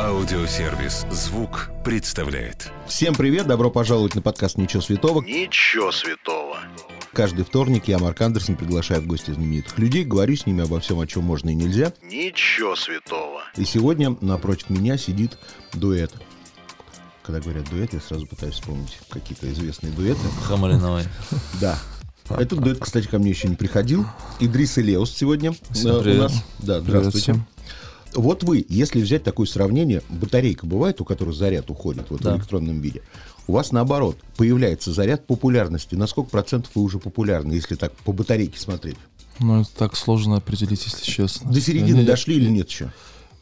Аудиосервис «Звук» представляет. Всем привет, добро пожаловать на подкаст «Ничего святого». Ничего святого. Каждый вторник я, Марк Андерсон, приглашаю в гости знаменитых людей, говорю с ними обо всем, о чем можно и нельзя. Ничего святого. И сегодня напротив меня сидит дуэт. Когда говорят дуэт, я сразу пытаюсь вспомнить какие-то известные дуэты. Хамалиновой. Да. Этот дуэт, кстати, ко мне еще не приходил. Идрис и Леус сегодня Всем э, у привет. нас. Да, здравствуйте. всем. Вот вы, если взять такое сравнение, батарейка бывает, у которой заряд уходит вот Да. в электронном виде. У вас наоборот, появляется заряд популярности. На сколько процентов вы уже популярны, если так по батарейке смотреть? Ну, это так сложно определить, если честно. До середины Я- дошли или нет еще?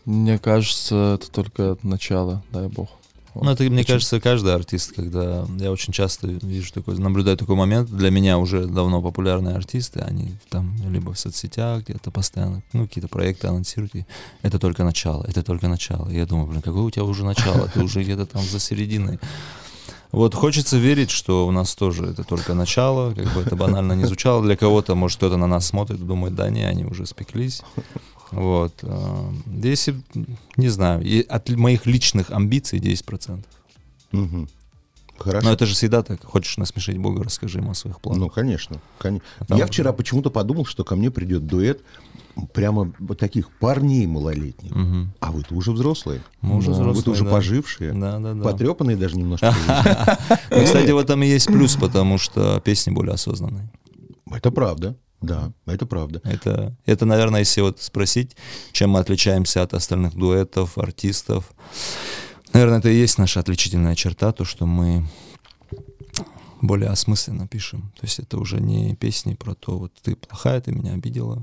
Мне кажется, это только начало, дай бог. Вот. Ну, это, мне Очень- кажется, каждый артист, когда я очень часто вижу такой, наблюдаю такой момент, для меня уже давно популярные артисты, они там либо в соцсетях где-то постоянно, ну, какие-то проекты анонсируют, и это только начало, это только начало. И я думаю, блин, какое у тебя уже начало, ты уже где-то там за серединой. Вот хочется верить, что у нас тоже это только начало, как бы это банально не звучало. Для кого-то, может, кто-то на нас смотрит думает, да не, они уже спеклись. Вот. э, Если, не знаю, и от моих личных амбиций 10%. Мгм. Хорошо. Но это же всегда так. Хочешь насмешить Бога, расскажи ему о своих планах. Ну, конечно. коне- А там Я вчера почему-то подумал, что ко мне придет дуэт прямо вот таких парней малолетних. Мгм. А вы-то уже взрослые. Мы уже Да. взрослые, Вы-то уже да. пожившие. Да, да, да. Потрепанные даже немножко. Ну, кстати, в этом и есть плюс, потому что песни более осознанные. Это правда. Да, это правда. Это, это, наверное, если вот спросить, чем мы отличаемся от остальных дуэтов, артистов, наверное, это и есть наша отличительная черта, то, что мы более осмысленно пишем. То есть это уже не песни про то, вот ты плохая, ты меня обидела,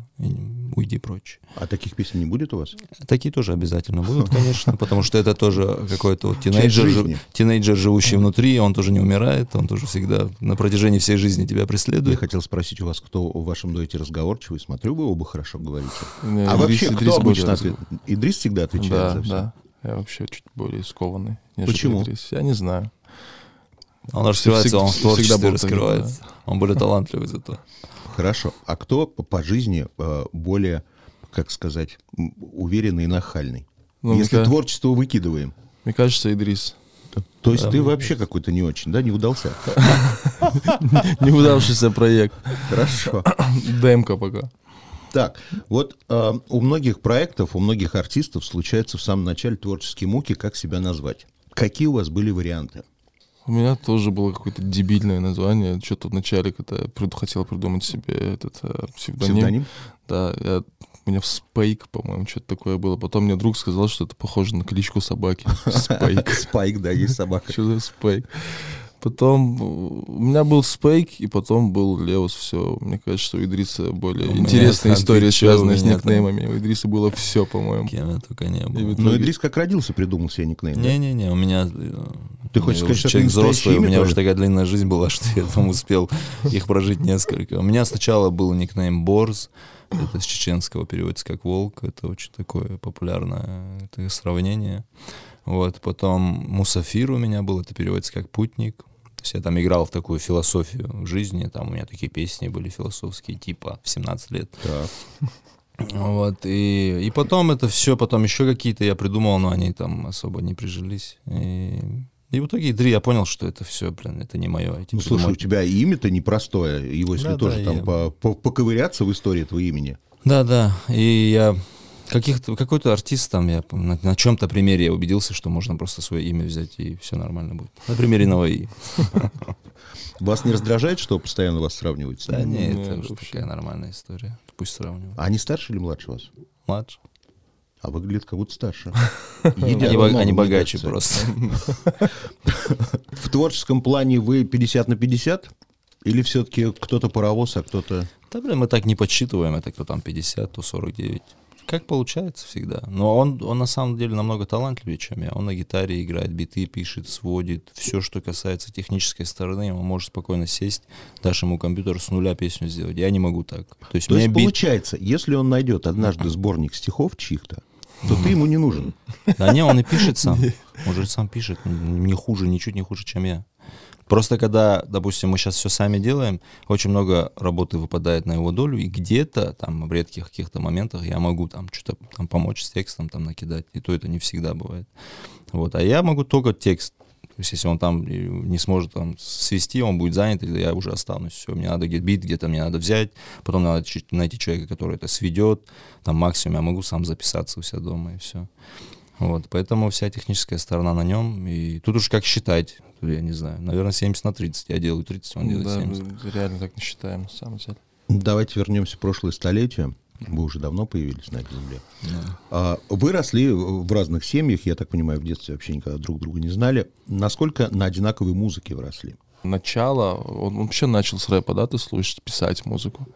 уйди прочь. А таких песен не будет у вас? Такие тоже обязательно будут, конечно, потому что это тоже какой-то вот тинейджер, тинейджер, живущий внутри, он тоже не умирает, он тоже всегда на протяжении всей жизни тебя Я преследует. хотел спросить у вас, кто в вашем дуэте разговорчивый. Смотрю, вы оба хорошо говорите. Не, А Идрис- вообще, Идрис кто обычно отвечает? Идрис всегда отвечает Да, за все. да. Я вообще чуть более скованный. Почему? Идрис. Я не знаю. Он раскрывается, он в Всегда творчестве был таким, раскрывается. Он более талантливый зато. Хорошо. А кто по, по жизни э, более, как сказать, уверенный и нахальный? Ну, Если мне творчество выкидываем. Мне кажется, Идрис. То есть ты вообще какой-то не очень, да, не удался? Неудавшийся проект. Хорошо. Демка пока. Так, вот э, у многих проектов, у многих артистов случаются в самом начале творческие муки, как себя назвать. Какие у вас были варианты? У меня тоже было какое-то дебильное название. Что-то вначале, когда я прид- хотел придумать себе этот э, псевдоним. Псевдоним? Да, я, у меня Спейк, по-моему, что-то такое было. Потом мне друг сказал, что это похоже на кличку собаки. Спейк. Спайк, да, есть собака. Что за Спейк? Потом э, у меня был Спейк, и потом был Леус. Все, мне кажется, что у Идриса более У интересная история, связанная с меня там- никнеймами. У Идриса было все, по-моему. Кем только не И был. вот- Ну, Идрис как родился, придумал себе никнейм. да? Не-не-не, у меня... э, Ты хочешь сказать, что человек взрослый, у меня тоже? уже такая длинная жизнь была, что я там успел их прожить несколько. У меня сначала был никнейм Борз, это с чеченского переводится как волк, это очень такое популярное это сравнение. Вот, потом Мусафир у меня был, это переводится как путник. То есть я там играл в такую философию жизни, там у меня такие песни были философские, типа в 17 лет. Так. Вот, и, и потом это все, потом еще какие-то я придумал, но они там особо не прижились. И, и в итоге Идри, я понял, что это все, блин, это не мое. Ну, слушай, у тебя имя-то непростое. Его, если Да, тоже да, там я- по- по- поковыряться в истории этого имени. Да, да. И я каких-то, какой-то артист там, я на, на чем-то примере я убедился, что можно просто свое имя взять, и все нормально будет. На примере Наваи. Вас не раздражает, что постоянно вас сравнивают с Да ним? не, Не, это уже вообще. такая нормальная история. Пусть сравнивают. А они старше или младше вас? Младше. А выглядят как будто старше. Они, богаче просто. В творческом плане вы 50 на 50? Или все-таки кто-то паровоз, а кто-то... Да, блин, мы так не подсчитываем, это кто там 50, то 49. Как получается всегда. Но он, он на самом деле намного талантливее, чем я. Он на гитаре играет, биты пишет, сводит. Все, что касается технической стороны, он может спокойно сесть, дашь ему компьютер с нуля песню сделать. Я не могу так. То есть То есть бит... получается, если он найдет однажды сборник стихов чьих-то, то ты ему не нужен. Да не, он и пишет сам. Он же сам пишет. Не хуже, ничуть не хуже, чем я. Просто когда, допустим, мы сейчас все сами делаем, очень много работы выпадает на его долю, и где-то там в редких каких-то моментах я могу там что-то там помочь с текстом, там накидать, и то это не всегда бывает. Вот, а я могу только текст. То есть если он там не сможет там свести, он будет занят, и я уже останусь. Все, мне надо где-то бит, где-то мне надо взять, потом надо найти человека, который это сведет, там максимум я могу сам записаться у себя дома, и все. Вот, поэтому вся техническая сторона на нем. И тут уж как считать, я не знаю. Наверное, 70 на 30. Я делаю 30, он делает да, 70. мы реально так не считаем, на самом деле. Давайте вернемся в прошлое столетие. Вы уже давно появились на этой земле. Да. А, Вы росли в разных семьях, я так понимаю, в детстве вообще никогда друг друга не знали. Насколько на одинаковой музыке вы росли? Начало, он вообще начал с рэпа, да, ты слушать, писать музыку.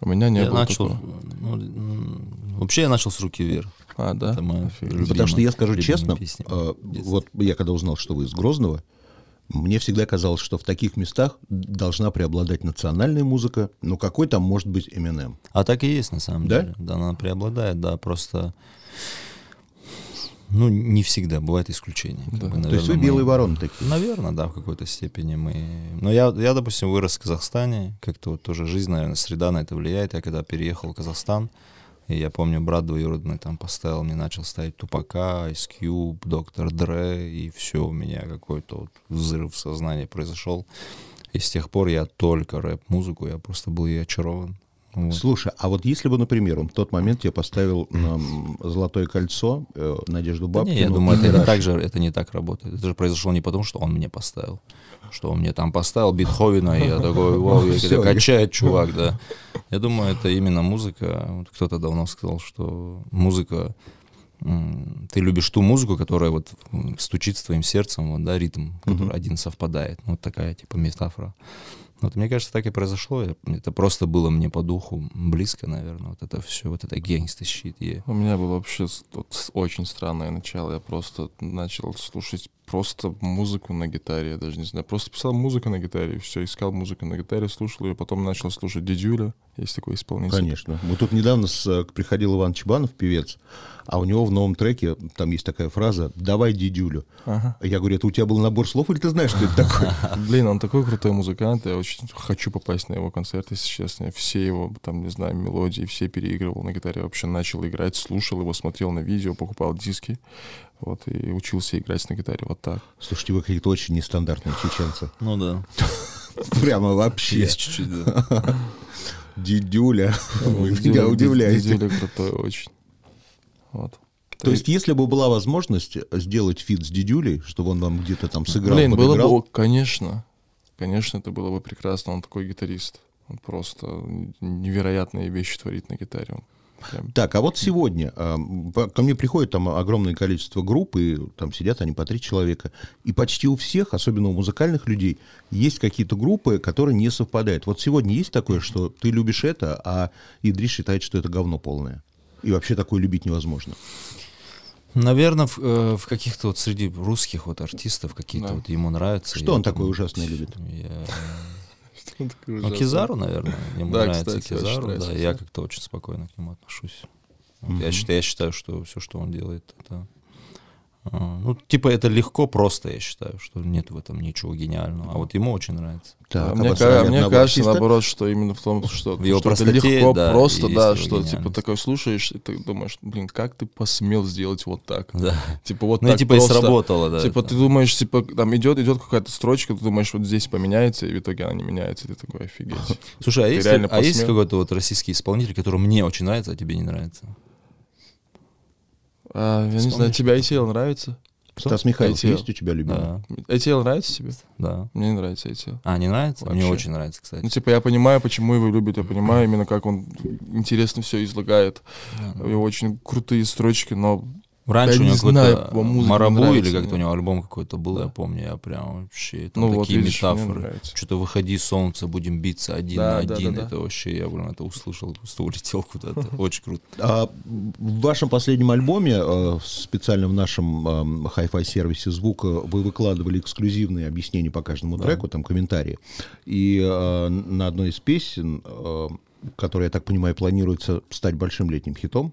У меня не я было начал, такого. ну, вообще я начал с руки вверх. А, да? Это моя любимая- Потому что я скажу честно, песня. э, вот я когда узнал, что вы из Грозного, мне всегда казалось, что в таких местах должна преобладать национальная музыка. Ну какой там может быть Eminem? А так и есть на самом Да? деле. Да, она преобладает, да, просто... Ну, не всегда, бывают исключения. как Да. бы, То есть вы наверное, мы- вороны такие. Наверное, да, в какой-то степени мы... Но я, я, допустим, вырос в Казахстане, как-то вот тоже жизнь, наверное, среда на это влияет. Я когда переехал в Казахстан, и я помню, брат двоюродный там поставил, мне начал ставить Тупака, Ice Cube, Доктор Дре, и все, у меня какой-то вот взрыв сознания произошел. И с тех пор я только рэп-музыку, я просто был ей очарован. Вот. Слушай, а вот если бы, например, он в тот момент я поставил м, «Золотое кольцо», э, Надежду Да Бабкину... не, я думаю, это не так же, это не так работает. Это же произошло не потому, что он мне поставил, что он мне там поставил Бетховена, и я такой, вау, я Всё. качает чувак, да. Я думаю, это именно музыка. Вот Кто-то давно сказал, что музыка, ты любишь ту музыку, которая вот стучит с твоим сердцем, вот, да, ритм, который один совпадает. Вот такая, типа, метафора. Вот мне кажется, так и произошло. Это просто было мне по духу близко, наверное. Вот это все, вот это гангsta щит. У меня было вообще очень странное начало. Я просто начал слушать просто музыку на гитаре, я даже не знаю. Просто писал музыку на гитаре, все, искал музыку на гитаре, слушал ее, потом начал слушать Дидюля, есть такой исполнитель. Конечно. Вот тут недавно с, э, приходил Иван Чебанов, певец, а у него в новом треке, там есть такая фраза «давай дидюлю». Ага. Я говорю, это у тебя был набор слов, или ты знаешь, что это такое? Блин, он такой крутой музыкант, я очень хочу попасть на его концерт, если честно. Все его, там, не знаю, мелодии, все переигрывал на гитаре. Вообще начал играть, слушал его, смотрел на видео, покупал диски. Вот, и учился играть на гитаре вот так. Слушайте, вы какие-то очень нестандартные чеченцы. Ну да. Прямо вообще. Есть чуть-чуть, да. Дидюля. Вы Дидюля- меня удивляете. Дидюля крутой очень. Вот. То есть, если бы была возможность сделать фит с Дидюлей, чтобы он вам где-то там сыграл, Блин, было бы, конечно, конечно, это было бы прекрасно. Он такой гитарист. Он просто невероятные вещи творит на гитаре. Он прям Так, а вот сегодня по- ко мне приходит там огромное количество групп, и там сидят они по три человека, и почти у всех, особенно у музыкальных людей, есть какие-то группы, которые не совпадают. Вот сегодня есть такое, что ты любишь это, а Идрис считает, что это говно полное. И вообще такое любить невозможно. Наверное, в, э, в каких-то вот среди русских вот артистов какие-то Да. вот ему нравятся. Что он там- такое ужасное любит? Я- такой Ну. Кизару, наверное. Ему Да, нравится кстати, Кизару, нравится да. Я как-то очень спокойно к нему отношусь. Вот я, считаю, я считаю, что все, что он делает, это... а, Ну, типа, это легко, просто, я считаю, что нет в этом ничего гениального. А вот ему очень нравится. Так, А мне, ка- мне кажется, артиста? наоборот, что именно в том, что, В его что это простоте, легко, да, просто, и да, что типа такой слушаешь, и ты думаешь, блин, как ты посмел сделать вот так? Да. Типа вот Ну, и так типа и просто. сработало, да. Типа это. ты думаешь, типа там идет идет какая-то строчка, ты думаешь, вот здесь поменяется, и в итоге она не меняется, и ты такой, офигеть. Слушай, а, ты есть, а есть какой-то вот российский исполнитель, который мне очень нравится, а тебе не нравится? А, я не знаю, тебе ITL нравится? Стас Михайлов ITL. есть у тебя любимый? Да, ITL нравится тебе? да. Мне не нравится ITL. А, не нравится? Мне Вообще. очень нравится, кстати. Ну, типа, я понимаю, почему его любят, я понимаю именно, как он интересно все излагает. У него очень крутые строчки, но Раньше Я у него какой-то Марабу нравится или как-то у него альбом какой-то был, я Да. помню, я прям вообще, там Ну вот, такие видишь, мне метафоры. Что-то выходи, солнце, будем биться один Да, на да, один. да, да. Это вообще, я прям это услышал, просто улетел куда-то. Очень круто. А в вашем последнем альбоме, э, специально в нашем эм, hi-fi сервисе звука, вы выкладывали эксклюзивные объяснения по каждому треку, там комментарии. И э, на одной из песен, э, которая, я так понимаю, планируется стать большим летним хитом,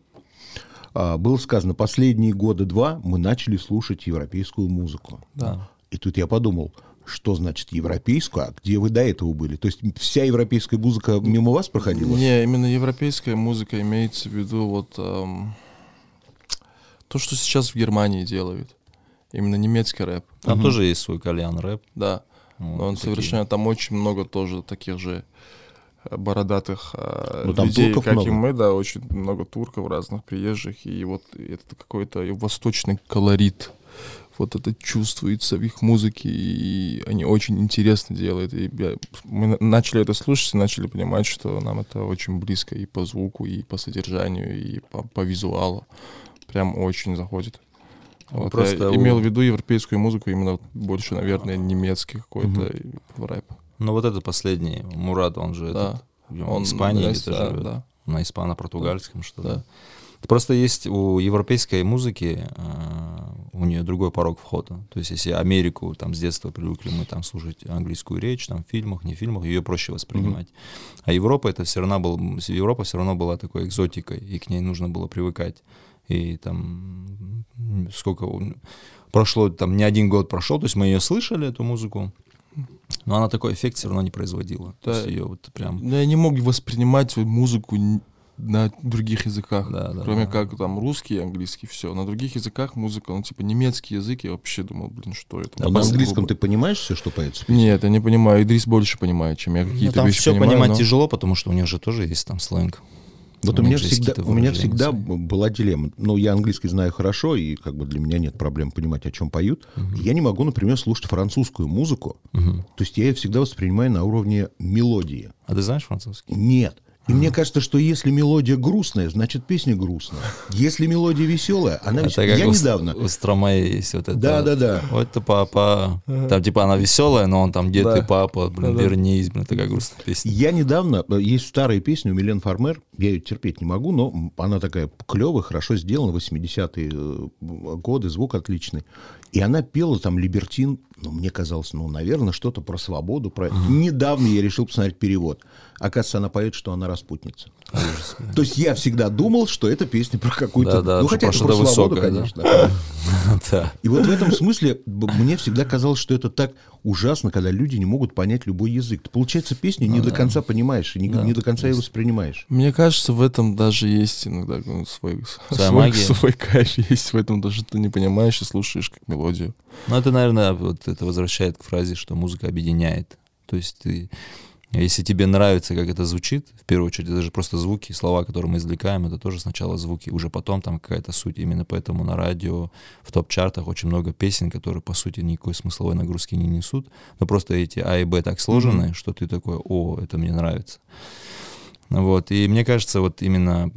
было сказано, последние годы два мы начали слушать европейскую музыку. Да. И тут я подумал, что значит европейскую, а где вы до этого были? То есть вся европейская музыка мимо вас проходила? Не, именно европейская музыка имеется в виду вот эм, то, что сейчас в Германии делают. Именно немецкий рэп. Там тоже есть свой кальян рэп. Да. Вот Но он такие. совершенно там очень много тоже таких же бородатых э, Ну, там людей, как много. и мы, да, очень много турков разных приезжих, и вот это какой-то восточный колорит. Вот это чувствуется в их музыке, и они очень интересно делают. И я- мы на- начали это слушать, и начали понимать, что нам это очень близко и по звуку, и по содержанию, и по, по визуалу. Прям очень заходит. Ну, Вот просто я у- имел в виду европейскую музыку, именно больше, наверное, немецкий какой-то и рэп. Ну вот это последний, Мурат, он же Да. этот, он Испании да, где-то да, живет. да. На испано-португальском что-то. Да. Просто есть у европейской музыки, э, у нее другой порог входа. То есть если Америку там с детства привыкли мы там слушать английскую речь, там в фильмах, не в фильмах, ее проще воспринимать. А Европа это все равно был, Европа все равно была такой экзотикой, и к ней нужно было привыкать. И там сколько прошло, там не один год прошел, то есть мы ее слышали, эту музыку, но она такой эффект все равно не производила. То Да. есть ее вот прям... Но я не мог воспринимать музыку на других языках, Да, да, кроме да. как там русский и английский, все. На других языках музыка, ну типа немецкий язык, я вообще думал, блин, что это? А на Просто английском грубо. ты понимаешь все, что поется? Нет, я не понимаю. Идрис больше понимает, чем я Ну, какие-то там вещи все понимаю. понимать но- тяжело, потому что у них же тоже есть там сленг. Вот у них меня всегда, у меня всегда была дилемма. Ну, я английский знаю хорошо, и как бы для меня нет проблем понимать, о чем поют. Я не могу, например, слушать французскую музыку. Мгм. То есть я ее всегда воспринимаю на уровне мелодии. А ты знаешь французский? Нет. И мне кажется, что если мелодия грустная, значит песня грустная. Если мелодия веселая, она Это веселая. Я у, недавно. у Стромае есть вот это. Да, да, да. Вот это папа. Там типа она веселая, но он там дед Да. и папа, блин, Да-да. вернись, блин, такая грустная песня. Я недавно, э, есть старая песня у Милен Фармер, я ее терпеть не могу, но она такая клевая, хорошо сделана, 80-е э, годы, звук отличный. И она пела там «Либертин», ну, мне казалось, ну, наверное, что-то про свободу. Про... Недавно я решил посмотреть перевод. Оказывается, она поет, что она распутница. То есть я всегда думал, что это песня про какую-то... Да-да, ну, что хотя про это про свободу, высокое, да. конечно. Да. И вот в этом смысле мне всегда казалось, что это так ужасно, когда люди не могут понять любой язык. Ты, получается, песню не до конца понимаешь, и не, Да, не до конца ее воспринимаешь. Мне кажется, в этом даже есть иногда ну, свой, свой, свой кайф есть в этом, даже ты не понимаешь и слушаешь как мелодию. Ну, это, наверное, вот это возвращает к фразе, что музыка объединяет. То есть ты, если тебе нравится, как это звучит, в первую очередь, это же просто звуки, слова, которые мы извлекаем, это тоже сначала звуки, уже потом там какая-то суть. Именно поэтому на радио, в топ-чартах очень много песен, которые, по сути, никакой смысловой нагрузки не несут, но просто эти А и Б так сложены, что ты такой, о, это мне нравится. Вот, и мне кажется, вот именно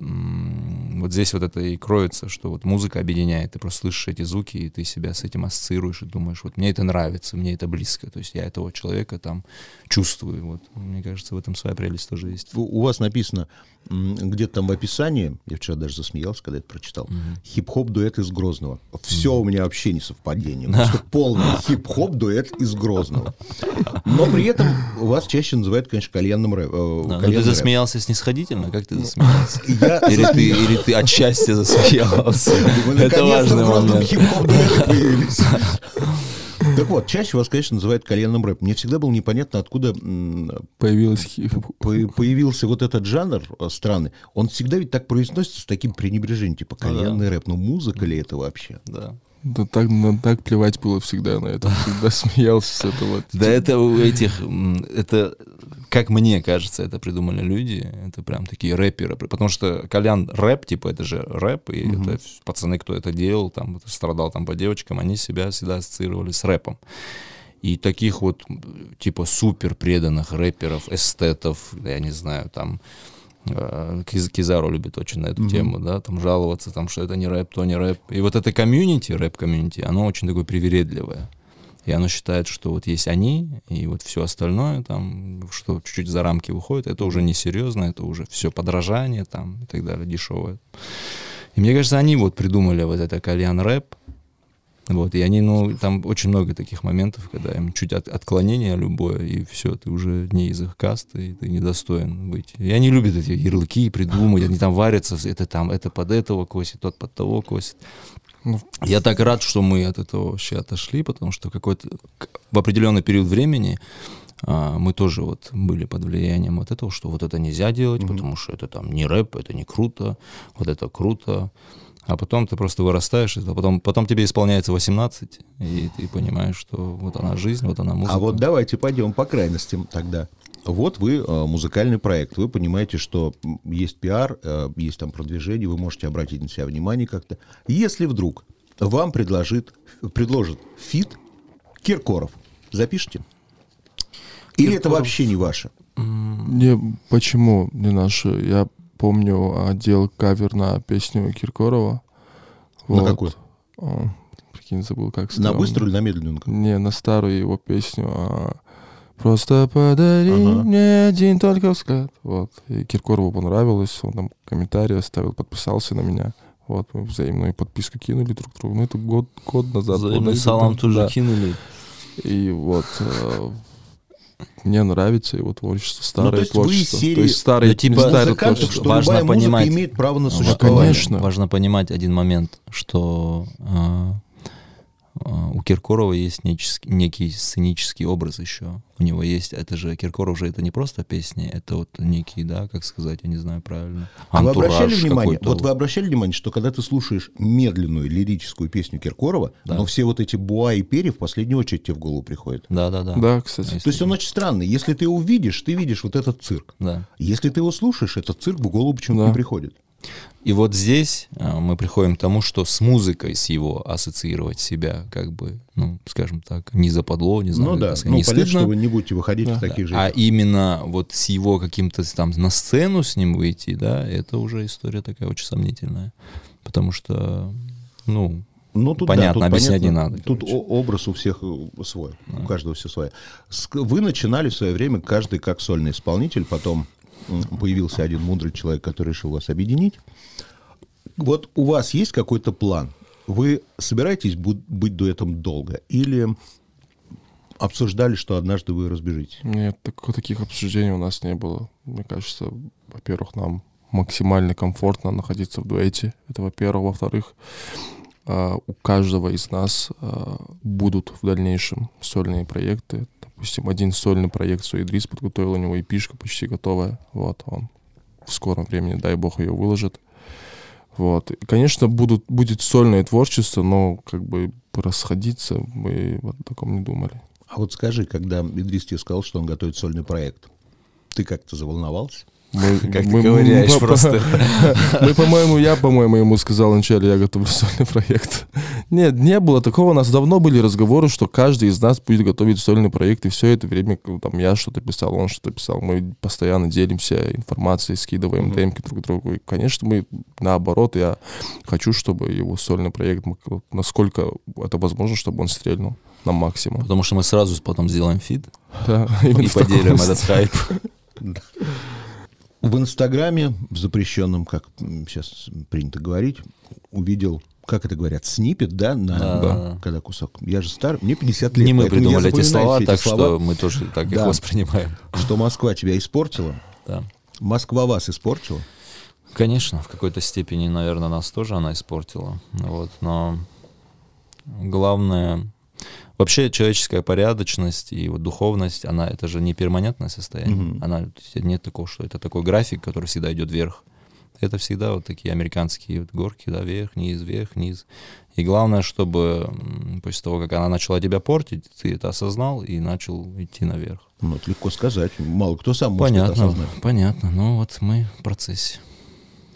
вот здесь вот это и кроется, что вот музыка объединяет, ты просто слышишь эти звуки, и ты себя с этим ассоциируешь и думаешь, вот мне это нравится, мне это близко, то есть я этого человека там чувствую, вот, мне кажется, в этом своя прелесть тоже есть. У вас написано где-то там в описании, я вчера даже засмеялся, когда это прочитал, хип-хоп дуэт из Грозного. Все у меня вообще не совпадение. Просто полный хип-хоп дуэт из Грозного. Но при этом вас чаще называют, конечно, кальянным рэп. э, Да, но ты кальянный рэп. засмеялся снисходительно, как ты засмеялся? Я Или ты, или ты от счастья засмеялся? Это важный момент. хип-хоп дуэты появились. Так вот, чаще вас, конечно, называют коленным рэп. Мне всегда было непонятно, откуда появился вот этот жанр э, странный. Он всегда ведь так произносится с таким пренебрежением, типа кальянный рэп. Ну, музыка ли это вообще? Да. Да так, ну, так плевать было всегда на это. Всегда смеялся с этого. Да это у этих, это, как мне кажется, это придумали люди, это прям такие рэперы, потому что Колян рэп, типа, это же рэп, и это вс- пацаны, кто это делал, там, страдал там по девочкам, они себя всегда ассоциировали с рэпом. И таких вот, типа, супер преданных рэперов, эстетов, я не знаю, там, Кизару любит очень на эту тему, да, там жаловаться, там, что это не рэп, то не рэп. И вот это комьюнити, рэп-комьюнити, оно очень такое привередливое. И оно считает, что вот есть они, и вот все остальное там, что чуть-чуть за рамки выходит, это уже несерьезно, это уже все подражание там и так далее, дешевое. И мне кажется, они вот придумали вот это кальян рэп, вот, и они, ну, там очень много таких моментов, когда им чуть от- отклонение любое, и все, ты уже не из их касты, и ты недостоин быть. И они любят эти ярлыки придумать, они там варятся, это там, это под этого косит, тот под того косит. Ну, Я так рад, что мы от этого вообще отошли, потому что какой-то в определенный период времени а, мы тоже вот были под влиянием вот этого, что вот это нельзя делать, потому что это там не рэп, это не круто, вот это круто. А потом ты просто вырастаешь, это потом, потом тебе исполняется 18, и ты понимаешь, что вот она жизнь, вот она музыка. А вот давайте пойдем по крайностям тогда. Вот вы э, музыкальный проект, вы понимаете, что есть пиар, э, есть там продвижение, вы можете обратить на себя внимание как-то. Если вдруг вам предложит, предложит фит Киркоров, запишите? Или это Киркоров. вообще не ваше? Не, почему не наши? Я помню, делал кавер на песню Киркорова. На какую? А, Прикинь, забыл, как На там. быструю или на медленную? Не, на старую его песню. а, Просто подари Ага. мне один только взгляд. Вот. И Киркорову понравилось, он там комментарий оставил, подписался на меня. Вот, мы взаимную подписку кинули друг другу. Ну, это год, год назад. Взаимный салам тоже Да. кинули. И вот э, мне нравится его творчество, старое Ну, то есть вы творчество. из серии- То есть старое, Ну, типа, старое творчество. что Важно любая понимать. имеет право на Важно- существование. конечно. Важно понимать один момент, что а, у Киркорова есть неческий- некий сценический образ еще. У него есть, это же, Киркоров же это не просто песни, это вот некий, да, как сказать, я не знаю правильно, А вы обращали внимание, вот вы обращали внимание, что когда ты слушаешь медленную лирическую песню Киркорова, Да. но все вот эти буа и перья в последнюю очередь тебе в голову приходят? Да-да-да. Да, кстати. То есть он очень странный. Если ты его увидишь, ты видишь вот этот цирк. Да. Если ты его слушаешь, этот цирк в голову почему-то Да. не приходит. И вот здесь а, мы приходим к тому, что с музыкой, с его ассоциировать себя, как бы, ну, скажем так, не западло, не знаю, ну да, сказать, ну не понятно, стыдно. что вы не будете выходить Да. в таких же. А именно вот с его каким-то там на сцену с ним выйти, да, это уже история такая очень сомнительная. Потому что, ну, Ну, тут, понятно, да, тут объяснять не понятно. надо, Тут короче. образ у всех э, свой, у каждого все свое. Вы начинали в свое время каждый как сольный исполнитель, потом появился один мудрый человек, который решил вас объединить. Вот у вас есть какой-то план? Вы собираетесь быть дуэтом долго? Или обсуждали, что однажды вы разбежитесь? Нет, так- таких обсуждений у нас не было. Мне кажется, во-первых, нам максимально комфортно находиться в дуэте. Это во-первых. Во-вторых, а, у каждого из нас а, будут в дальнейшем сольные проекты. Допустим, один сольный проект Суидрис подготовил, у него эпишка почти готовая. Вот, он в скором времени, дай бог, ее выложит. Вот. И, конечно, будут, будет сольное творчество, но как бы расходиться мы вот о таком не думали. А вот скажи, когда Идрис тебе сказал, что он готовит сольный проект, ты как-то заволновался? Мы, Как ты мы- ковыряешь мы- просто. Мы, по-моему, я, по-моему, ему сказал вначале, я готовлю сольный проект. Нет, не было такого. У нас давно были разговоры, что каждый из нас будет готовить сольный проект, и все это время, там, я что-то писал, он что-то писал. Мы постоянно делимся информацией, скидываем Мгм. демки друг другу. И, конечно, мы, наоборот, я хочу, чтобы его сольный проект, насколько это возможно, чтобы он стрельнул на максимум. потому что мы сразу потом сделаем фид Да, и поделим этот хайп. В Инстаграме, в запрещенном, как сейчас принято говорить, увидел, как это говорят, снипет, да, на, Да, да. когда кусок. Я же стар, мне 50 лет. Не мы придумали эти слова, все так эти слова, что мы тоже так их Да. воспринимаем. что Москва тебя испортила. Да. Москва вас испортила. Конечно, в какой-то степени, наверное, нас тоже она испортила. Вот, но главное... Вообще человеческая порядочность и вот духовность, она это же не перманентное состояние. Мгм. Она нет такого, что это такой график, который всегда идет вверх. Это всегда вот такие американские вот горки, да, вверх, низ, вверх, низ. И главное, чтобы после того, как она начала тебя портить, ты это осознал и начал идти наверх. Ну, это легко сказать. Мало кто сам может это Понятно, осознать. понятно. Ну вот мы в процессе.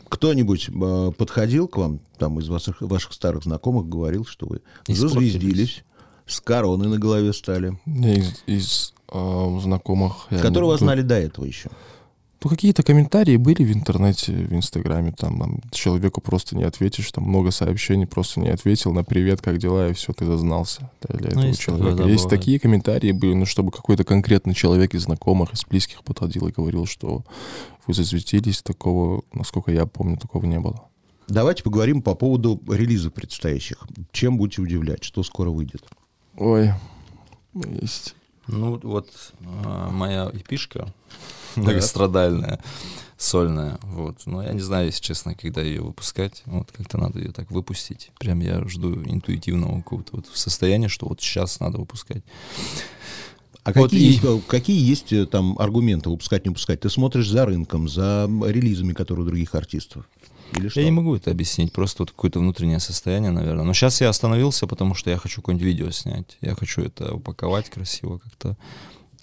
Кто-нибудь э, подходил к вам, там, из ваших, ваших старых знакомых, говорил, что вы зазвездились, с короной на голове стали, из, из, а, знакомых. я не знали до этого еще. Ну, какие-то комментарии были в интернете, в Инстаграме, там, там человеку просто не ответишь, там много сообщений, просто не ответил на привет, как дела, и все, ты зазнался для Ну, этого человека. Есть бывает. такие комментарии были, ну, чтобы какой-то конкретный человек из знакомых, из близких подходил и говорил, что вы засветились, такого, насколько я помню, такого не было. Давайте поговорим по поводу релизов предстоящих. Чем будете удивлять, что скоро выйдет? Ой, есть. Ну, вот а, моя эпишка многострадальная. сольная, вот. Но я не знаю, если честно, когда ее выпускать, вот как-то надо ее так выпустить. Прям я жду интуитивного какого-то вот состояния, что вот сейчас надо выпускать. А Вот какие, и- есть, э, какие есть э, там аргументы выпускать, не выпускать? Ты смотришь за рынком, за релизами, которые у других артистов? Или что? Я не могу это объяснить, просто вот какое-то внутреннее состояние, наверное. Но сейчас я остановился, потому что я хочу какое-нибудь видео снять. Я хочу это упаковать красиво как-то.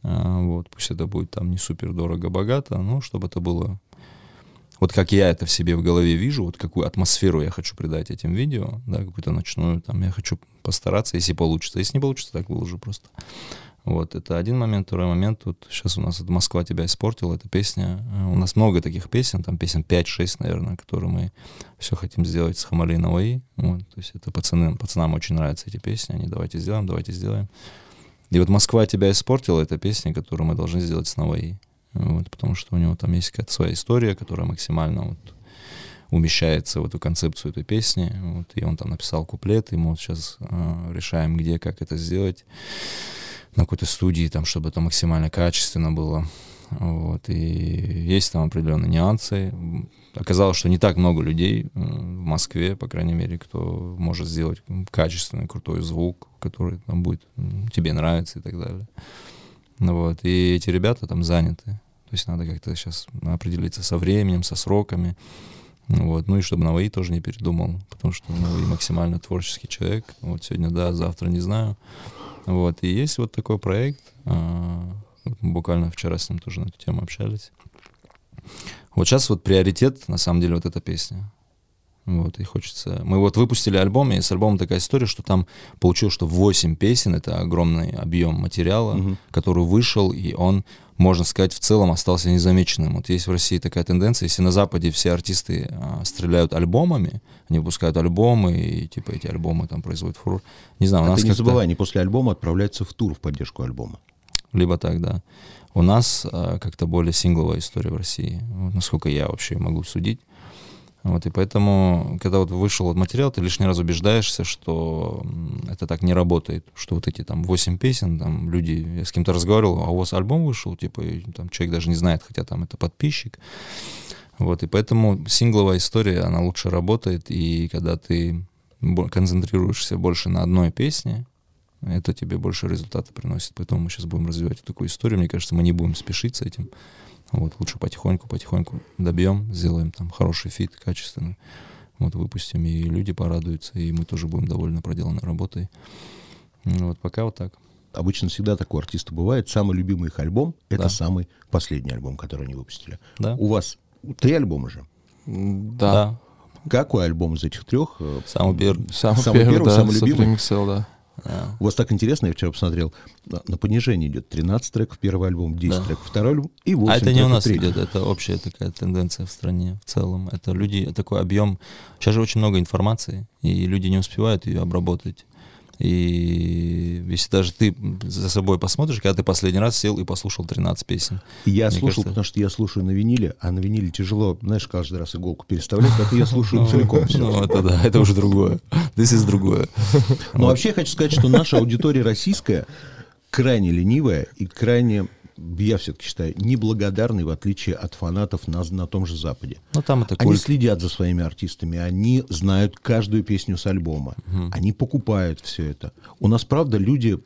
А, вот, пусть это будет там не супер дорого-богато, но чтобы это было... Вот как я это в себе в голове вижу, вот какую атмосферу я хочу придать этим видео, да, какую-то ночную, там, я хочу постараться, если получится. Если не получится, так выложу просто. Вот, это один момент. Второй момент, вот сейчас у нас «Москва тебя испортила», эта песня. Э, У нас много таких песен, там песен 5-6, наверное, которые мы все хотим сделать с Хамали. Вот, то есть это пацаны, пацанам очень нравятся эти песни, они давайте сделаем, давайте сделаем. И вот «Москва тебя испортила» — это песня, которую мы должны сделать с Наваи. Вот, потому что у него там есть какая-то своя история, которая максимально вот умещается в эту концепцию этой песни. Вот, и он там написал куплет, и мы вот сейчас э, решаем, где, как это сделать на какой-то студии, там, чтобы это максимально качественно было. Вот, и есть там определенные нюансы. Оказалось, что не так много людей э, в Москве, по крайней мере, кто может сделать качественный, крутой звук, который там будет тебе нравится и так далее. Вот, и эти ребята там заняты. То есть надо как-то сейчас определиться со временем, со сроками. Вот. Ну и чтобы Наваи тоже не передумал, потому что Наваи максимально творческий человек. Вот сегодня да, завтра не знаю. Вот. И есть вот такой проект. а, Буквально вчера с ним тоже на эту тему общались. Вот сейчас вот приоритет, на самом деле, вот эта песня. Вот, и хочется... Мы вот выпустили альбом, и с альбомом такая история, что там получилось, что 8 песен, это огромный объем материала, Мгм. который вышел, и он, можно сказать, в целом остался незамеченным. Вот есть в России такая тенденция, если на Западе все артисты а, стреляют альбомами, они выпускают альбомы, и типа эти альбомы там производят фурор. Не знаю, у А нас ты не забывай, они после альбома отправляются в тур в поддержку альбома. либо так, да. У нас а, как-то более сингловая история в России, насколько я вообще могу судить. Вот, и поэтому, когда вот вышел вот материал, ты лишний раз убеждаешься, что это так не работает, что вот эти там 8 песен, там люди, я с кем-то разговаривал, а у вас альбом вышел, типа, и там человек даже не знает, хотя там это подписчик. Вот, и поэтому сингловая история, она лучше работает, и когда ты концентрируешься больше на одной песне, это тебе больше результата приносит. Поэтому мы сейчас будем развивать такую историю. Мне кажется, мы не будем спешить с этим. Вот, лучше потихоньку, потихоньку добьем, сделаем там хороший фит, качественный. Вот, выпустим, и люди порадуются, и мы тоже будем довольны проделанной работой. Ну, Вот, пока вот так. Обычно всегда такое артиста бывает. Самый любимый их альбом — это Да. самый последний альбом, который они выпустили. Да? У вас три альбома же. М, Да. Какой альбом из этих трех? э, Самый первый. Самый, Самый первый, первый, да, самый любимый? Remixel, да. Да. У вас так интересно, я вчера посмотрел, на, понижение идет 13 треков первый альбом, 10 Да. треков второй альбом и 8 А это не у нас третий. идет, это общая такая тенденция в стране в целом. Это люди, такой объем. Сейчас же очень много информации, и люди не успевают ее обработать. И если даже ты за собой посмотришь, когда ты последний раз сел и послушал 13 песен. Я слушал, кажется- потому что я слушаю на виниле, а на виниле тяжело, знаешь, каждый раз иголку переставлять, это я слушаю Ну, целиком. Ну, это да, это уже другое. This is другое. Но вообще я хочу сказать, что наша аудитория российская крайне ленивая и крайне, я все-таки считаю, неблагодарной, в отличие от фанатов на, на том же Западе. Ну, там это Они культ. следят за своими артистами, они знают каждую песню с альбома, они покупают все это. У нас, правда, люди,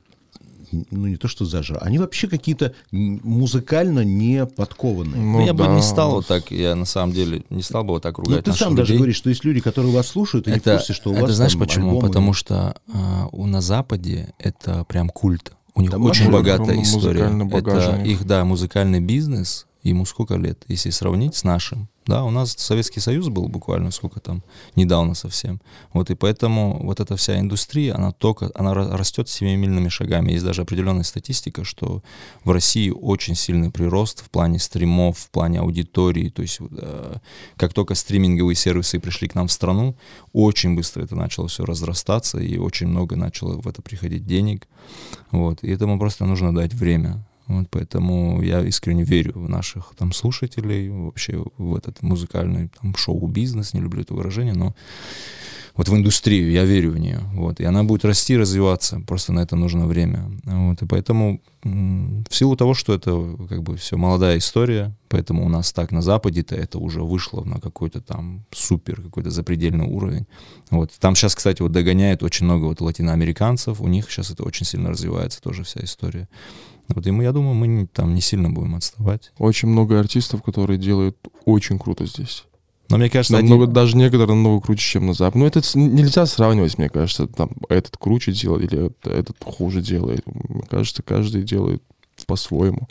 ну не то что зажа, они вообще какие-то музыкально не подкованные. Ну, я бы да, не стал вот так, я на самом деле не стал бы вот так Ну, ругать ты наших сам даже людей. говоришь, что есть люди, которые вас слушают, и не в это, курсе, что у это вас знаешь там почему? альбомы. Потому что а, у, на Западе это прям культ. У них Там очень богатая история. Это их, да, музыкальный бизнес. Ему сколько лет, если сравнить с нашим? Да, у нас Советский Союз был буквально сколько там, недавно совсем. Вот и поэтому вот эта вся индустрия, она только, она ра- растет семимильными шагами. Есть даже определенная статистика, что в России очень сильный прирост в плане стримов, в плане аудитории. То есть э, как только стриминговые сервисы пришли к нам в страну, очень быстро это начало все разрастаться, и очень много начало в это приходить денег. Вот. И этому просто нужно дать время. Вот поэтому я искренне верю в наших там слушателей, вообще в этот музыкальный там, шоу-бизнес, не люблю это выражение, но вот в индустрию, я верю в нее, вот, и она будет расти, развиваться, просто на это нужно время, вот, и поэтому в силу того, что это как бы все молодая история, поэтому у нас так на Западе-то это уже вышло на какой-то там супер, какой-то запредельный уровень, вот, там сейчас, кстати, вот догоняет очень много вот латиноамериканцев, у них сейчас это очень сильно развивается тоже вся история, вот, и мы, я думаю, мы там не сильно будем отставать. Очень много артистов, которые делают очень круто здесь. Но мне кажется, Намного, один- даже некоторые намного круче, чем на Западе. Ну, это нельзя сравнивать, мне кажется, там, этот круче делает или это- этот хуже делает. Мне кажется, каждый делает по-своему.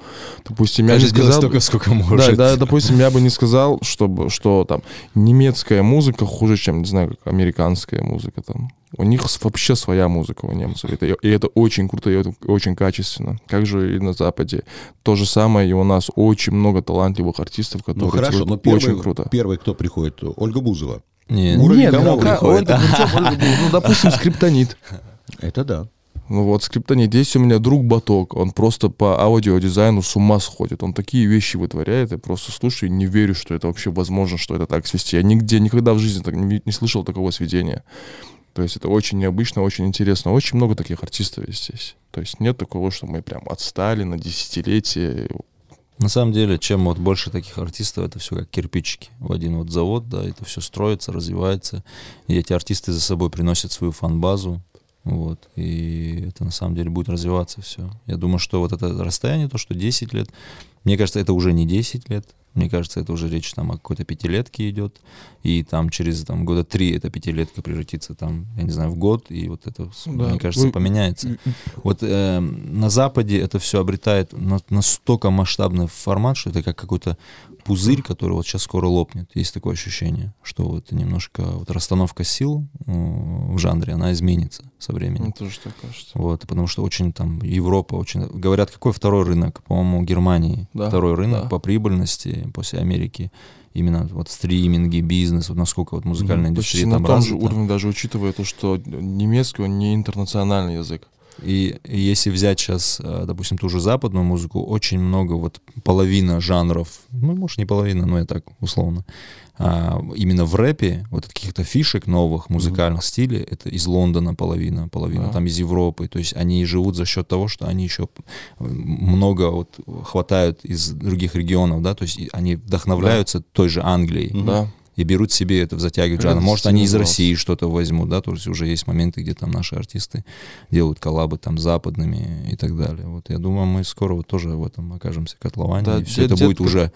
Допустим, я каждый не делает сказал... столько, сколько Да, может. да, допустим, я бы не сказал, чтобы, что там немецкая музыка хуже, чем, не знаю, как американская музыка там. У них вообще своя музыка у немцев. Это, и это очень круто, и это очень качественно. Как же и на Западе. То же самое, и у нас очень много талантливых артистов, которые Ну хорошо, но первый, очень круто. первый, кто приходит, Ольга Бузова. Не, Уровень Нет, кого ну, приходит? Ольга, причем Ольга Бузова? ну, допустим, скриптонит. Это да. Ну вот, скриптонит. Здесь у меня друг Баток, он просто по аудиодизайну с ума сходит. Он такие вещи вытворяет, я просто слушаю и не верю, что это вообще возможно, что это так свести. Я нигде, никогда в жизни так не, не слышал такого сведения. То есть это очень необычно, очень интересно. Очень много таких артистов есть здесь. То есть нет такого, что мы прям отстали на десятилетия. На самом деле, чем вот больше таких артистов, это все как кирпичики в один вот завод, да, это все строится, развивается, и эти артисты за собой приносят свою фан-базу, вот, и это на самом деле будет развиваться все. Я думаю, что вот это расстояние, то, что 10 лет, мне кажется, это уже не 10 лет, мне кажется, это уже речь там о какой-то пятилетке идет, и там через там, года три эта пятилетка превратится там, я не знаю, в год, и вот это, Да. мне кажется, Вы- поменяется. Вот э, на Западе это все обретает на- настолько масштабный формат, что это как какой-то пузырь, который вот сейчас скоро лопнет. Есть такое ощущение, что вот немножко вот расстановка сил э, в жанре, она изменится со временем. Мне тоже так кажется. Вот, потому что очень там Европа очень... Говорят, какой второй рынок? По-моему, Германии. Да, второй рынок да. по прибыльности после Америки. Именно вот стриминги, бизнес, вот насколько вот музыкальная Почти индустрия на там том же развита. уровне, даже учитывая то, что немецкий, он не интернациональный язык. И, и если взять сейчас, э, допустим, ту же западную музыку, очень много, вот половина жанров, ну, может, не половина, но я так условно, а, именно в рэпе, вот от каких-то фишек новых музыкальных стилей, это из Лондона половина, половина Да. там из Европы, то есть они живут за счет того, что они еще много вот хватают из других регионов, да, то есть они вдохновляются той же Англией, Да. И берут себе это, затягивают жанр. Может, они из России что-то возьмут, да, то есть уже есть моменты, где там наши артисты делают коллабы там с западными и так далее. Вот я думаю, мы скоро вот тоже в этом окажемся котловане, Да, и все это будет уже...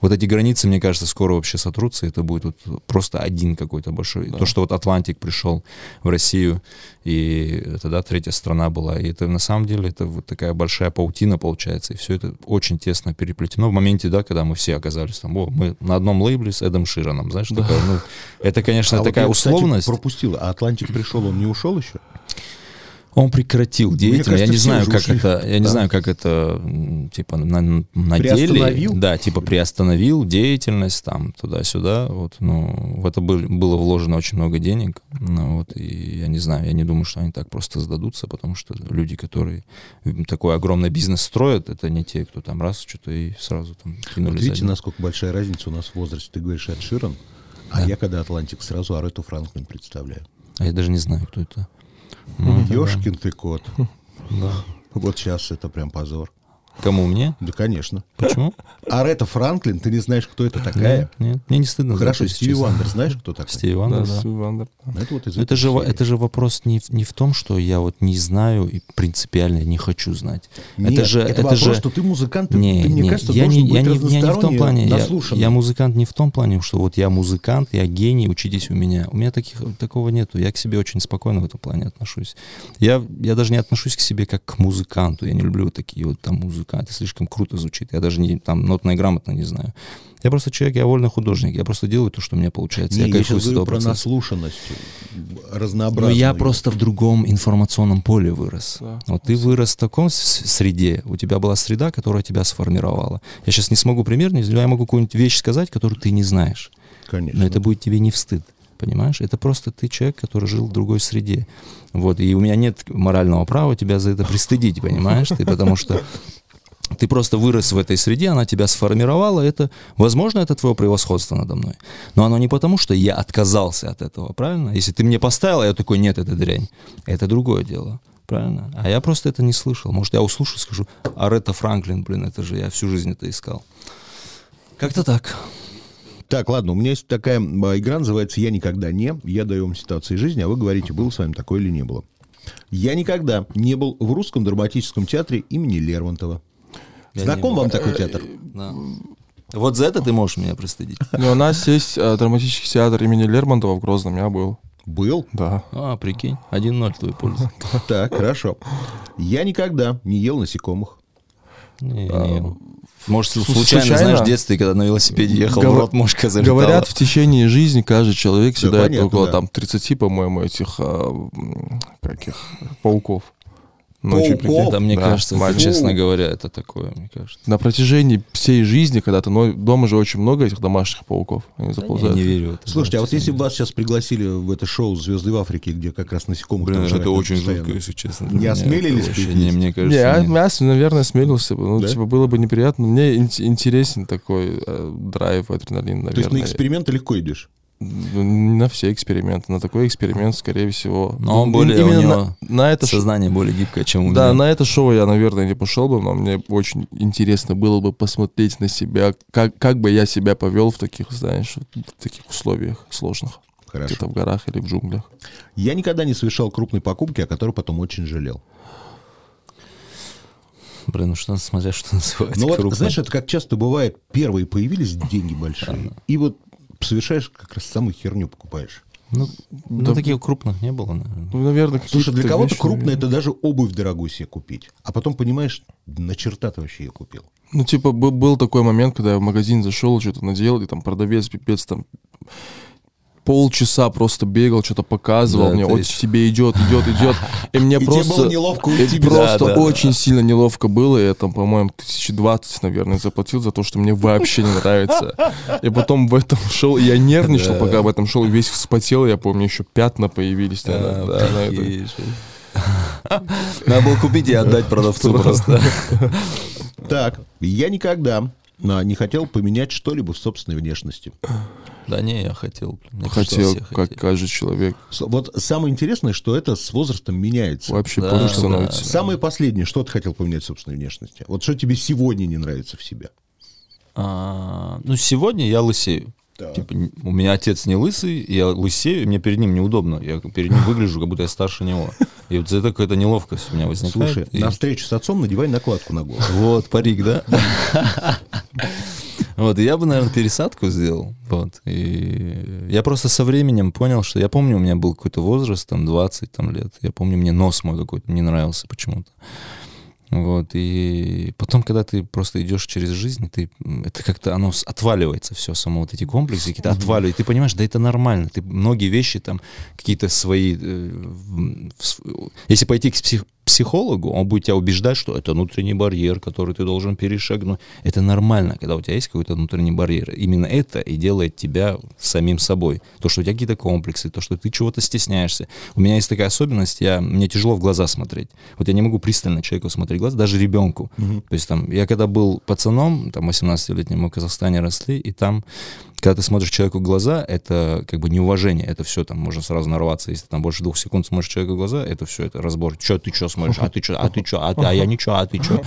Вот эти границы, мне кажется, скоро вообще сотрутся, это будет вот просто один какой-то большой. Да. То, что вот Атлантик пришел в Россию, и это, да, третья страна была, и это на самом деле это вот такая большая паутина получается, и все это очень тесно переплетено в моменте, да, когда мы все оказались там, о, мы на одном лейбле с Эдом Шираном, знаешь, Да. такое, ну, это, конечно, А вот такая я, кстати, условность. пропустил. А Атлантик пришел, он не ушел еще? Он прекратил деятельность. кажется, я не знаю, как ушли. это, я не Да. знаю, как это, типа на, на деле, Приостановил? да, типа приостановил деятельность там туда-сюда. Вот, ну, в это был- было вложено очень много денег. Ну, вот, и я не знаю, я не думаю, что они так просто сдадутся, потому что люди, которые такой огромный бизнес строят, это не те, кто там раз что-то и сразу там Вот кинулись. видите, насколько большая разница у нас в возрасте. Ты говоришь Эд Ширан, а Да. я, когда Атлантик, сразу Арету Франклин представляю. А я даже не знаю, кто это. Ёшкин ты кот. Да. Вот сейчас это прям позор. Кому мне? Да, конечно. Почему? Арета Франклин, ты не знаешь, кто это такая? Нет, нет, мне не стыдно. Хорошо, это, Стиви. Вандер, знаешь, кто такой? Стиви Вандер, да. Стиви Вандер, да. Это вот из это же, серии. это же вопрос не, в- не в том, что я вот не знаю и принципиально не хочу знать. Нет, это же, это, вопрос, же... что ты музыкант, ты, не, ты, мне не, кажется, я не, я, не, я не в том плане. Я, я музыкант не в том плане, что вот я музыкант, я гений, учитесь у меня. У меня таких, такого нету. Я к себе очень спокойно в этом плане отношусь. Я, я даже не отношусь к себе как к музыканту. Я не люблю такие вот там музыка. Это слишком круто звучит. Я даже не, там нотно и грамотно не знаю. Я просто человек, я вольный художник. Я просто делаю то, что у меня получается. Не, я я сейчас говорю про наслушанность, Но разнообразную. я просто в другом информационном поле вырос. Да. Вот ты вырос в таком среде, у тебя была среда, которая тебя сформировала. Я сейчас не смогу примерно, но я могу какую-нибудь вещь сказать, которую ты не знаешь. Конечно. Но это будет тебе не встыд. Понимаешь? Это просто ты человек, который жил в другой среде. Вот. И у меня нет морального права тебя за это пристыдить, понимаешь? Ты потому что ты просто вырос в этой среде, она тебя сформировала, это, возможно, это твое превосходство надо мной. Но оно не потому, что я отказался от этого, правильно? Если ты мне поставил, я такой, нет, это дрянь. Это другое дело, правильно? А я просто это не слышал. Может, я услышу, скажу, Аретта Франклин, блин, это же я всю жизнь это искал. Как-то так. Так, ладно, у меня есть такая а, игра, называется «Я никогда не». Я даю вам ситуации жизни, а вы говорите, было с вами такое или не было. Я никогда не был в русском драматическом театре имени Лермонтова. Я Знаком вам такой театр? Да. Вот за это ты можешь меня пристыдить. Ну, у нас есть э, драматический театр имени Лермонтова в Грозном, я был. Был? Да. А, прикинь, 1-0 в твою пользу. Так, хорошо. Я никогда не ел насекомых. Не, А, не. Может, слу- случайно, случайно? знаешь, в детстве, когда на велосипеде ехал, Гов- в рот мошка залетала. Говорят, в течение жизни каждый человек съедает понятно, около да. там 30, по-моему, этих а, каких пауков. Ночью, Пауков? прикинь. Да, мне Да, кажется, маленьких. честно говоря, это такое, мне кажется. На протяжении всей жизни, когда ты, но дома же очень много этих домашних пауков, они Я заползают. не верю в это. Слушайте, а вот если бы вас сейчас пригласили в это шоу «Звезды в Африке», где как раз насекомых Блин, это очень жутко, если честно. Не осмелились это вообще бы Не, мне Не, кажется, я, нет. мясо, наверное, смелился бы. Ну, Да? типа, было бы неприятно. Мне ин- интересен такой э, драйв, адреналин, наверное. То есть на эксперименты легко идешь? Ну, не на все эксперименты. На такой эксперимент, скорее всего. Но он Им- более, у именно него на, на это Сознание более гибкое, чем у Да, меня. на это шоу я, наверное, не пошел бы, но мне очень интересно было бы посмотреть на себя, как, как бы я себя повел в таких, знаешь, в таких условиях сложных. Хорошо. Где-то в горах или в джунглях. Я никогда не совершал крупной покупки, о которой потом очень жалел. Блин, ну что, смотря что называется Ну вот, крупным. знаешь, это как часто бывает, первые появились деньги большие, и вот совершаешь как раз самую херню покупаешь. Ну, ну, Да. таких крупных не было, наверное. Ну, наверное, Слушай, для кого-то крупно это даже обувь дорогую себе купить. А потом понимаешь, на черта ты вообще ее купил. Ну, типа, был, был такой момент, когда я в магазин зашел, что-то надел, и там продавец, пипец, там полчаса просто бегал, что-то показывал Да, мне, вот есть. тебе идет, идет, идет. И мне И тебе просто... было неловко уйти Просто Да, да, очень сильно неловко было. Я там, по-моему, 1020, наверное, заплатил за то, что мне вообще не нравится. И потом в этом шел, я нервничал, Да. пока в этом шел, весь вспотел, я помню, еще пятна появились. наверное, А, да, на это. Надо было купить и отдать продавцу просто. Так, я никогда не хотел поменять что-либо в собственной внешности. Да не, я хотел. мне Хотел, как хотели. каждый человек. Вот самое интересное, что это с возрастом меняется. Вообще Да, да. становится. Самое последнее, что ты хотел поменять в собственной внешности? Вот что тебе сегодня не нравится в себе? А, ну, сегодня я лысею. Так. Типа, у меня отец не лысый, я лысею, и мне перед ним неудобно. Я перед ним выгляжу, как будто я старше него. И вот за это какая-то неловкость у меня возникает. Слушай, И- на встречу с отцом надевай накладку на голову. Вот, парик, да? Вот, я бы, наверное, пересадку сделал. Вот. И я просто со временем понял, что я помню, у меня был какой-то возраст, там, 20 там, лет. Я помню, мне нос мой какой-то не нравился почему-то. Вот, и потом, когда ты просто идешь через жизнь, ты, это как-то оно отваливается все, само вот эти комплексы какие-то отваливают. Ты понимаешь, да это нормально. Ты многие вещи там, какие-то свои... э, в- если пойти к псих- психологу, он будет тебя убеждать, что это внутренний барьер, который ты должен перешагнуть. Это нормально, когда у тебя есть какой-то внутренний барьер. Именно это и делает тебя самим собой. То, что у тебя какие-то комплексы, то, что ты чего-то стесняешься. У меня есть такая особенность, я, мне тяжело в глаза смотреть. Вот я не могу пристально человеку смотреть в глаза, даже ребенку. То есть там, я когда был пацаном, там 18-летним мы в Казахстане росли, и там, когда ты смотришь человеку в глаза, это как бы неуважение, это все там можно сразу нарваться, если там больше двух секунд смотришь человеку в глаза, это все, это разбор. Че ты что смотришь, а ты что, а ты что, а, ты- а я ничего, а ты что.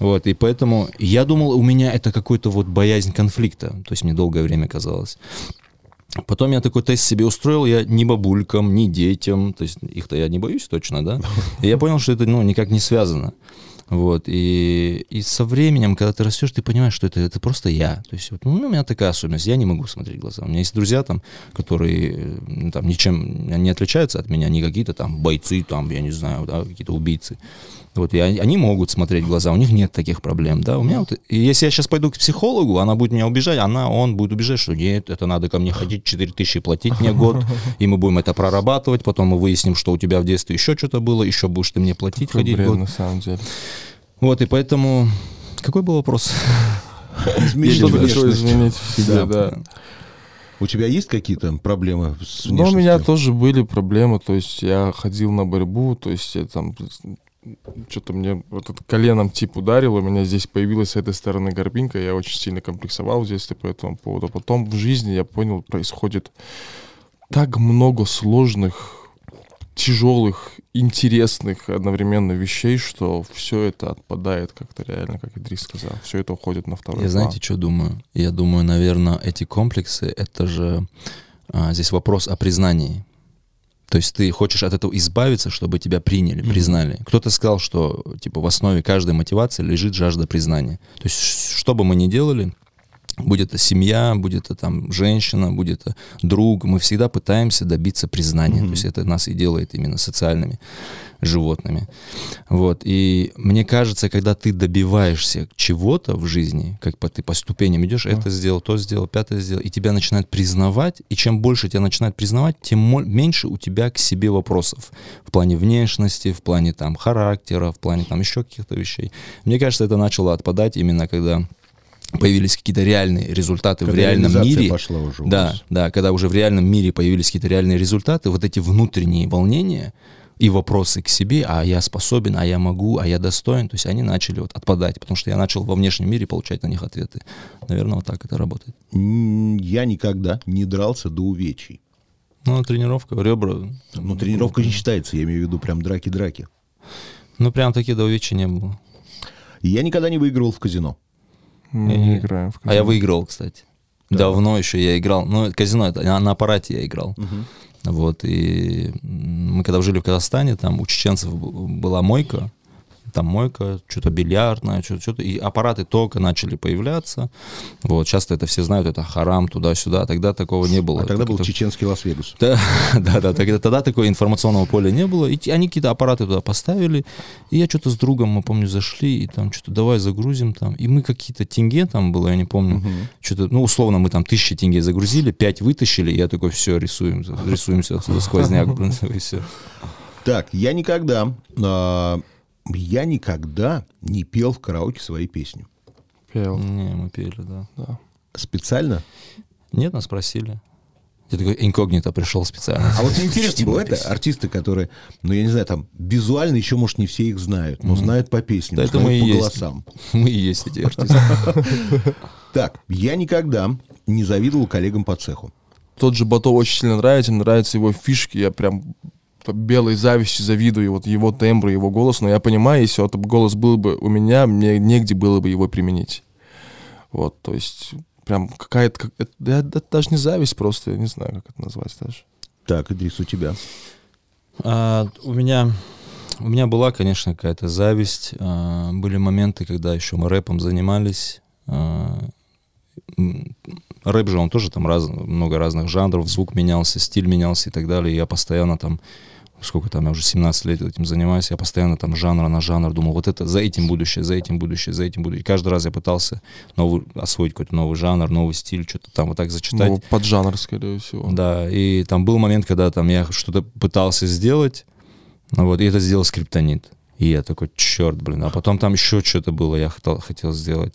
Вот, и поэтому я думал, у меня это какой-то вот боязнь конфликта, то есть мне долгое время казалось. Потом я такой тест себе устроил, я ни бабулькам, ни детям, то есть их-то я не боюсь точно, да? И я понял, что это, ну, никак не связано. Вот, и, и со временем, когда ты растешь, ты понимаешь, что это, это просто я. То есть, вот, ну, у меня такая особенность, я не могу смотреть в глаза. У меня есть друзья там, которые э, там ничем не отличаются от меня, не какие-то там бойцы, там, я не знаю, да, какие-то убийцы. Вот, и они, могут смотреть в глаза, у них нет таких проблем, да, у меня вот, и если я сейчас пойду к психологу, она будет меня убежать, она, он будет убежать, что нет, это надо ко мне ходить, 4 тысячи платить мне год, и мы будем это прорабатывать, потом мы выясним, что у тебя в детстве еще что-то было, еще будешь ты мне платить, Какой ходить бред, год. на самом деле. Вот, и поэтому, какой был вопрос? Изменить Что-то решил внешность. изменить в себе, да. У тебя есть какие-то проблемы с Ну, у меня тоже были проблемы, то есть я ходил на борьбу, то есть я там что-то мне вот это коленом тип ударил, у меня здесь появилась с этой стороны горбинка, я очень сильно комплексовал в детстве по этому поводу. Потом в жизни я понял, происходит так много сложных, тяжелых, интересных одновременно вещей, что все это отпадает как-то реально, как Идрис сказал. Все это уходит на второй Я план. знаете, что думаю? Я думаю, наверное, эти комплексы — это же а, здесь вопрос о признании. То есть ты хочешь от этого избавиться, чтобы тебя приняли, признали. Кто-то сказал, что типа в основе каждой мотивации лежит жажда признания. То есть что бы мы ни делали, будь это семья, будь это там женщина, будь это друг, мы всегда пытаемся добиться признания. То есть это нас и делает именно социальными животными. Вот. И мне кажется, когда ты добиваешься чего-то в жизни, как по, ты по ступеням идешь, это сделал, то сделал, пятое сделал, и тебя начинают признавать, и чем больше тебя начинают признавать, тем меньше у тебя к себе вопросов в плане внешности, в плане там характера, в плане там еще каких-то вещей. Мне кажется, это начало отпадать именно когда появились какие-то реальные результаты в Когда реальном реализация мире. пошла уже да, да, когда уже в реальном мире появились какие-то реальные результаты, вот эти внутренние волнения и вопросы к себе, а я способен, а я могу, а я достоин, то есть они начали вот отпадать, потому что я начал во внешнем мире получать на них ответы. Наверное, вот так это работает. Я никогда не дрался до увечий. Ну, тренировка, ребра. Ну, тренировка не считается, я имею в виду прям драки-драки. Ну, прям такие до увечья не было. Я никогда не выигрывал в казино. Мы не играем в А я казино. выиграл, кстати. Давно еще я играл. Ну, казино это на, на аппарате я играл. Вот, и мы когда жили в Казахстане, там у чеченцев была мойка, там мойка, что-то бильярдное, что-то, что-то, и аппараты только начали появляться. Вот, часто это все знают, это харам, туда-сюда, тогда такого не было. А тогда был Как-то- чеченский Лас-Вегас. да, да, да, тогда, тогда такого информационного поля не было. И они какие-то аппараты туда поставили. И я что-то с другом, мы помню, зашли, и там что-то давай загрузим там. И мы какие-то тенге там было, я не помню. Что-то, ну, условно, мы там тысячи тенге загрузили, пять вытащили, и я такой, все, рисуем, рисуемся отсюда сквозняк, и все. Так, я никогда, а, я никогда не пел в караоке свои песни. Пел. Не, мы пели, да. Специально? Нет, нас спросили. Я такой инкогнито пришел специально. А вот мне интересно было это, артисты, которые, ну, я не знаю, там, визуально еще, может, не все их знают, но знают по песням, Да это мы и по есть. голосам. Мы и есть эти артисты. Так, я никогда не завидовал коллегам по цеху. Тот же Бато очень сильно нравится, мне нравятся его фишки, я прям белой зависти завидую вот его тембр, его голос, но я понимаю, если вот голос был бы у меня, мне негде было бы его применить. Вот, то есть прям какая-то, как- это, это даже не зависть просто, я не знаю, как это назвать даже. Так, Идрис, у тебя. А, у меня у меня была, конечно, какая-то зависть. А, были моменты, когда еще мы рэпом занимались. А, рэп же, он тоже там раз, много разных жанров, звук менялся, стиль менялся и так далее. Я постоянно там, сколько там, я уже 17 лет этим занимаюсь, я постоянно там жанра на жанр думал, вот это за этим будущее, за этим будущее, за этим будущее. И каждый раз я пытался новый, освоить какой-то новый жанр, новый стиль, что-то там вот так зачитать. Ну, поджанр, скорее всего. Да, и там был момент, когда там я что-то пытался сделать, ну вот, и это сделал скриптонит. И я такой, черт, блин. А потом там еще что-то было, я хотел, хотел сделать.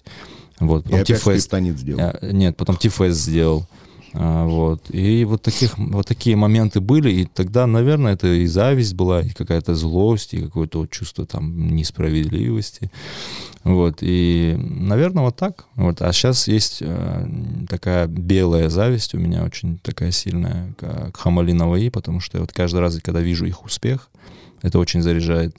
Вот, И потом опять Тифест. скриптонит сделал. Я- нет, потом Тифест сделал. А, вот. И вот, таких, вот такие моменты были, и тогда, наверное, это и зависть была, и какая-то злость, и какое-то вот чувство там несправедливости. Вот, и, наверное, вот так. Вот. А сейчас есть э, такая белая зависть у меня очень такая сильная к, к Хамали Наваи, потому что я вот каждый раз, когда вижу их успех, это очень заряжает.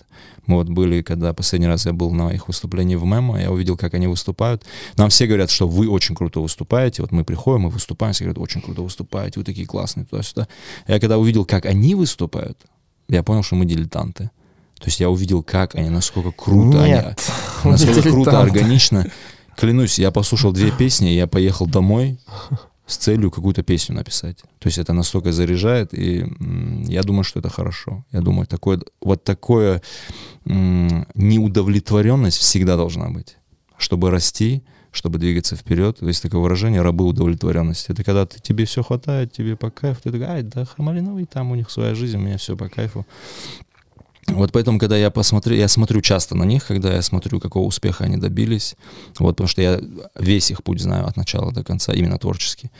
Мы вот были, когда последний раз я был на их выступлении в МЭМО, я увидел, как они выступают. Нам все говорят, что вы очень круто выступаете. Вот мы приходим, мы выступаем, все говорят, очень круто выступаете, вы такие классные, туда-сюда. Я когда увидел, как они выступают, я понял, что мы дилетанты. То есть я увидел, как они, насколько круто Нет, они, насколько круто, органично. Клянусь, я послушал две песни, я поехал домой с целью какую-то песню написать. То есть это настолько заряжает, и я думаю, что это хорошо. Я думаю, такое, вот такое неудовлетворенность всегда должна быть. Чтобы расти, чтобы двигаться вперед. Есть такое выражение «рабы удовлетворенности». Это когда ты, тебе все хватает, тебе по кайфу. Ты такой, ай, да Хамалиновый, там у них своя жизнь, у меня все по кайфу. Вот поэтому, когда я посмотрю, я смотрю часто на них, когда я смотрю, какого успеха они добились, вот, потому что я весь их путь знаю от начала до конца, именно творчески.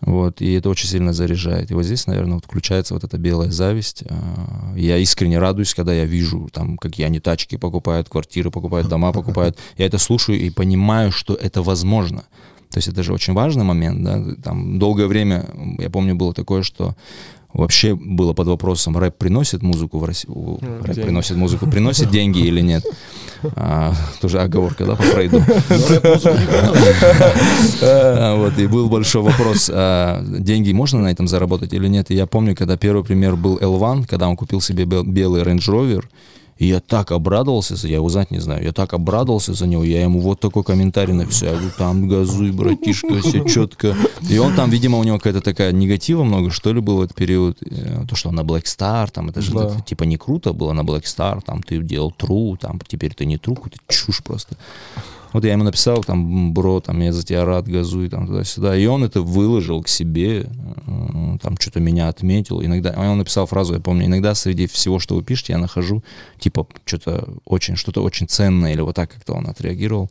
Вот, и это очень сильно заряжает. И вот здесь, наверное, вот включается вот эта белая зависть. А, Я искренне радуюсь, когда я вижу, там, какие они тачки покупают, квартиры покупают, дома покупают. Я это слушаю и понимаю, что это возможно. То есть это же очень важный момент, да. Там долгое время, я помню, было такое, что вообще было под вопросом, рэп приносит музыку в Россию, рэп деньги. приносит музыку, приносит деньги или нет. А, тоже оговорка, да, по Фрейду. А, Вот, и был большой вопрос, а, деньги можно на этом заработать или нет. И я помню, когда первый пример был L1, когда он купил себе бел- белый Range Rover, и я так обрадовался, за- я его знать не знаю, я так обрадовался за него, я ему вот такой комментарий написал, я говорю, там газуй, братишка, все четко. И он там, видимо, у него какая-то такая негатива много, что ли, был в этот период, Э, то, что на Black Star, там, это же Да. так, типа не круто было на Black Star, там, ты делал true, там, теперь ты не true, какую-то чушь просто. Вот я ему написал, там, бро, там, я за тебя рад, газуй, там, туда-сюда. И он это выложил к себе, э, там, что-то меня отметил. Иногда, а он написал фразу, я помню, иногда среди всего, что вы пишете, я нахожу, типа, что-то очень, что-то очень ценное, или вот так как-то он отреагировал.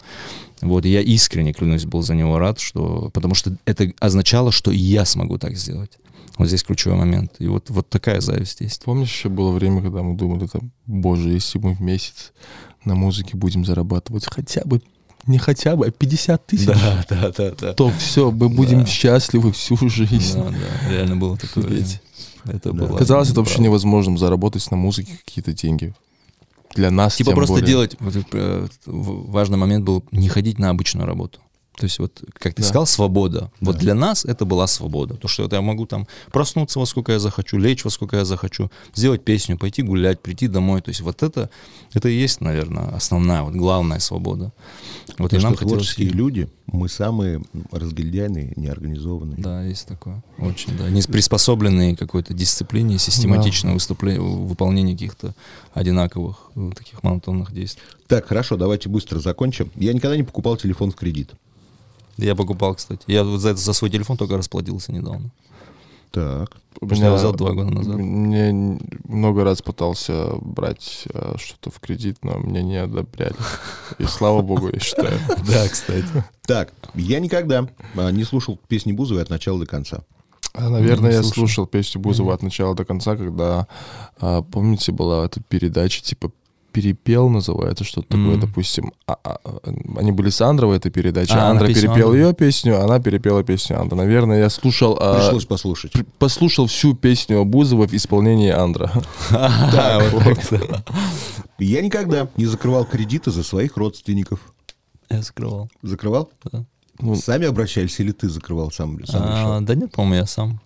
Вот, и я искренне, клянусь, был за него рад, что, потому что это означало, что я смогу так сделать. Вот здесь ключевой момент. И вот, вот такая зависть есть. Помнишь, еще было время, когда мы думали, там, боже, если мы в месяц на музыке будем зарабатывать хотя бы, не хотя бы, а 50 тысяч, да, да, да. то все, мы будем Да. счастливы всю жизнь. Да, да, реально было такое. Офигеть. Это Да. было Казалось, это вообще невозможным заработать на музыке какие-то деньги. Для нас Типа тем просто более. делать, вот, э, важный момент был не ходить на обычную работу. То есть вот, как ты Да. сказал, свобода. Вот Да. для нас это была свобода. То, что вот я могу там проснуться во сколько я захочу, лечь во сколько я захочу, сделать песню, пойти гулять, прийти домой. То есть вот это, это и есть, наверное, основная, вот главная свобода. Вот и Потому нам что хотелось... творческие люди, мы самые разгильдяйные, неорганизованные. Да, есть такое. Очень, да. Не приспособленные какой-то дисциплине, систематичное выступление, выполнение каких-то одинаковых э, таких монотонных действий. Так, хорошо, давайте быстро закончим. Я никогда не покупал телефон в кредит. Я покупал, кстати. Я вот за, это, за свой телефон только расплатился недавно. Так. У Потому что я взял два года назад. Мне много раз пытался брать э, что-то в кредит, но мне не одобряли. И слава богу, я считаю. Да, кстати. Так, я никогда а, не слушал песни Бузовой от начала до конца. А, Наверное, Не я слушал. слушал песню Бузова от начала до конца, когда, а, помните, была эта передача типа перепел называется, что-то такое, Мгм. допустим. А- а- они были с Андровой, этой передачи. А, Андра перепел Андры. ее песню, она перепела песню Андра. Наверное, я слушал... а, Пришлось послушать. пр- послушал всю песню Бузова в исполнении Андра. Да, вот так, да. Я никогда не закрывал кредиты за своих родственников. Я закрывал. Закрывал? Да. Ну, Сами обращались или ты закрывал сам? А, да нет, по-моему, я сам.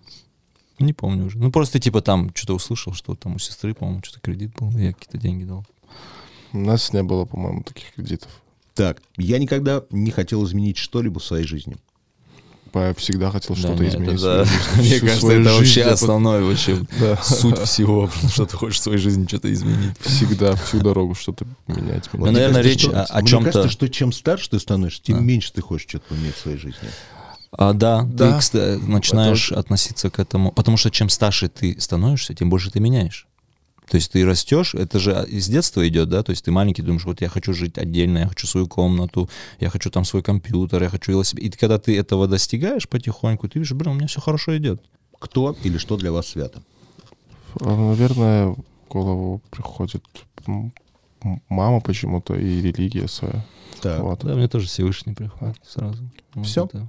Не помню уже. Ну, просто типа там что-то услышал, что там у сестры, по-моему, что-то кредит был, я какие-то деньги дал. У нас не было, по-моему, таких кредитов. Так, я никогда не хотел изменить что-либо в своей жизни. Я всегда хотел что-то Да, нет, изменить. это- жизни. Мне кажется, это жизнь вообще я под- основной вообще Да. суть всего, что ты хочешь в своей жизни что-то изменить. Всегда, всю дорогу что-то менять. Ну, наверное, кажется, речь что- о- о мне чём-то- кажется, что чем старше ты становишься, тем Да. меньше ты хочешь что-то поменять в своей жизни. А, да, Да. ты кстати, начинаешь относиться к этому, потому что чем старше ты становишься, тем больше ты меняешь. То есть ты растешь, это же из детства идет, да, то есть ты маленький, думаешь, вот я хочу жить отдельно, я хочу свою комнату, я хочу там свой компьютер, я хочу велосипед. И когда ты этого достигаешь потихоньку, ты видишь, блин, у меня все хорошо идет. Кто или что для вас свято? А, Наверное, в голову приходит мама почему-то и религия своя. Так, Вот. Да, мне тоже Всевышний приходит сразу. Вот Всё? это.